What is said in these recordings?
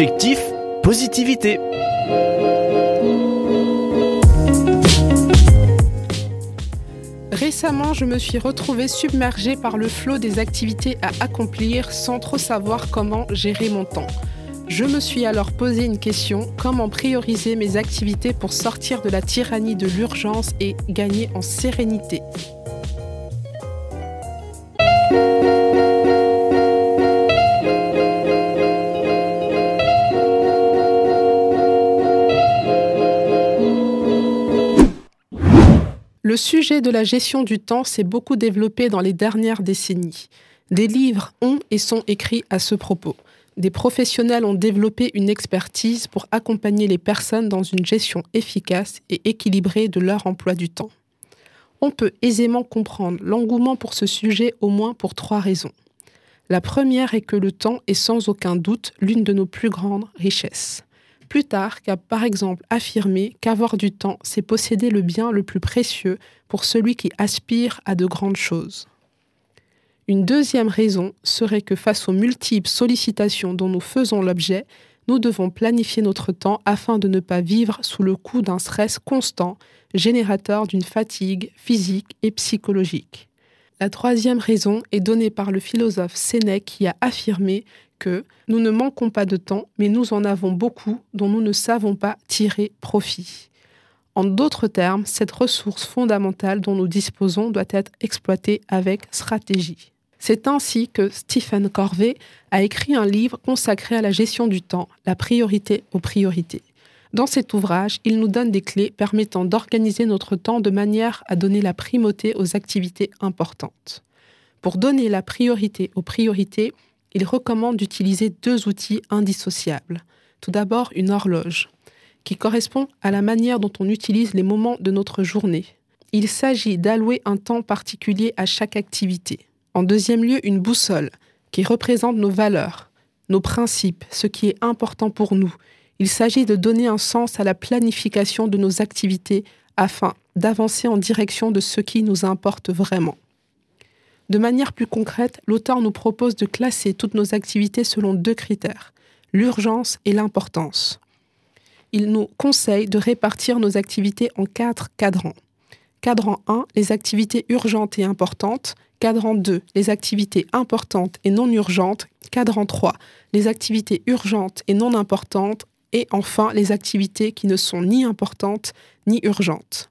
Objectif, positivité. Récemment, je me suis retrouvée submergée par le flot des activités à accomplir sans trop savoir comment gérer mon temps. Je me suis alors posé une question, comment prioriser mes activités pour sortir de la tyrannie de l'urgence et gagner en sérénité? Le sujet de la gestion du temps s'est beaucoup développé dans les dernières décennies. Des livres ont et sont écrits à ce propos. Des professionnels ont développé une expertise pour accompagner les personnes dans une gestion efficace et équilibrée de leur emploi du temps. On peut aisément comprendre l'engouement pour ce sujet au moins pour trois raisons. La première est que le temps est sans aucun doute l'une de nos plus grandes richesses. Plutarque a par exemple affirmé qu'avoir du temps, c'est posséder le bien le plus précieux pour celui qui aspire à de grandes choses. Une deuxième raison serait que face aux multiples sollicitations dont nous faisons l'objet, nous devons planifier notre temps afin de ne pas vivre sous le coup d'un stress constant, générateur d'une fatigue physique et psychologique. La troisième raison est donnée par le philosophe Sénèque qui a affirmé que nous ne manquons pas de temps, mais nous en avons beaucoup dont nous ne savons pas tirer profit. En d'autres termes, cette ressource fondamentale dont nous disposons doit être exploitée avec stratégie. C'est ainsi que Stephen Corvey a écrit un livre consacré à la gestion du temps, la priorité aux priorités. Dans cet ouvrage, il nous donne des clés permettant d'organiser notre temps de manière à donner la primauté aux activités importantes. Pour donner la priorité aux priorités, il recommande d'utiliser deux outils indissociables. Tout d'abord, une horloge, qui correspond à la manière dont on utilise les moments de notre journée. Il s'agit d'allouer un temps particulier à chaque activité. En deuxième lieu, une boussole, qui représente nos valeurs, nos principes, ce qui est important pour nous. Il s'agit de donner un sens à la planification de nos activités afin d'avancer en direction de ce qui nous importe vraiment. De manière plus concrète, l'auteur nous propose de classer toutes nos activités selon deux critères, l'urgence et l'importance. Il nous conseille de répartir nos activités en quatre cadrans. Cadran 1, les activités urgentes et importantes. Cadran 2, les activités importantes et non urgentes. Cadran 3, les activités urgentes et non importantes. Et enfin, les activités qui ne sont ni importantes ni urgentes.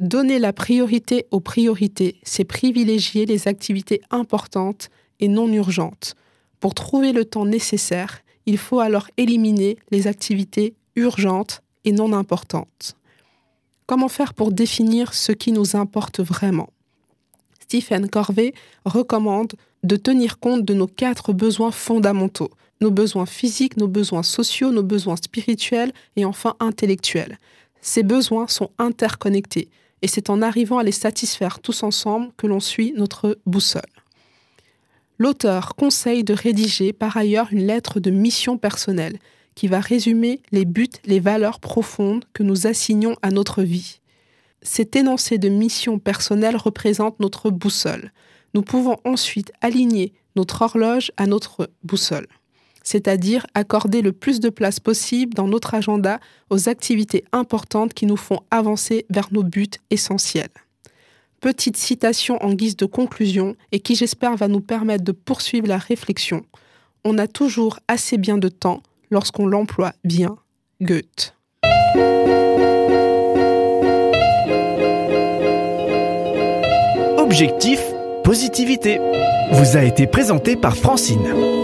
Donner la priorité aux priorités, c'est privilégier les activités importantes et non urgentes. Pour trouver le temps nécessaire, il faut alors éliminer les activités urgentes et non importantes. Comment faire pour définir ce qui nous importe vraiment? Stephen Corvey recommande de tenir compte de nos quatre besoins fondamentaux, nos besoins physiques, nos besoins sociaux, nos besoins spirituels et enfin intellectuels. Ces besoins sont interconnectés et c'est en arrivant à les satisfaire tous ensemble que l'on suit notre boussole. L'auteur conseille de rédiger par ailleurs une lettre de mission personnelle qui va résumer les buts, les valeurs profondes que nous assignons à notre vie. Cet énoncé de mission personnelle représente notre boussole. Nous pouvons ensuite aligner notre horloge à notre boussole c'est-à-dire accorder le plus de place possible dans notre agenda aux activités importantes qui nous font avancer vers nos buts essentiels. Petite citation en guise de conclusion et qui j'espère va nous permettre de poursuivre la réflexion. On a toujours assez bien de temps lorsqu'on l'emploie bien. Goethe. Objectif, positivité. Vous a été présenté par Francine.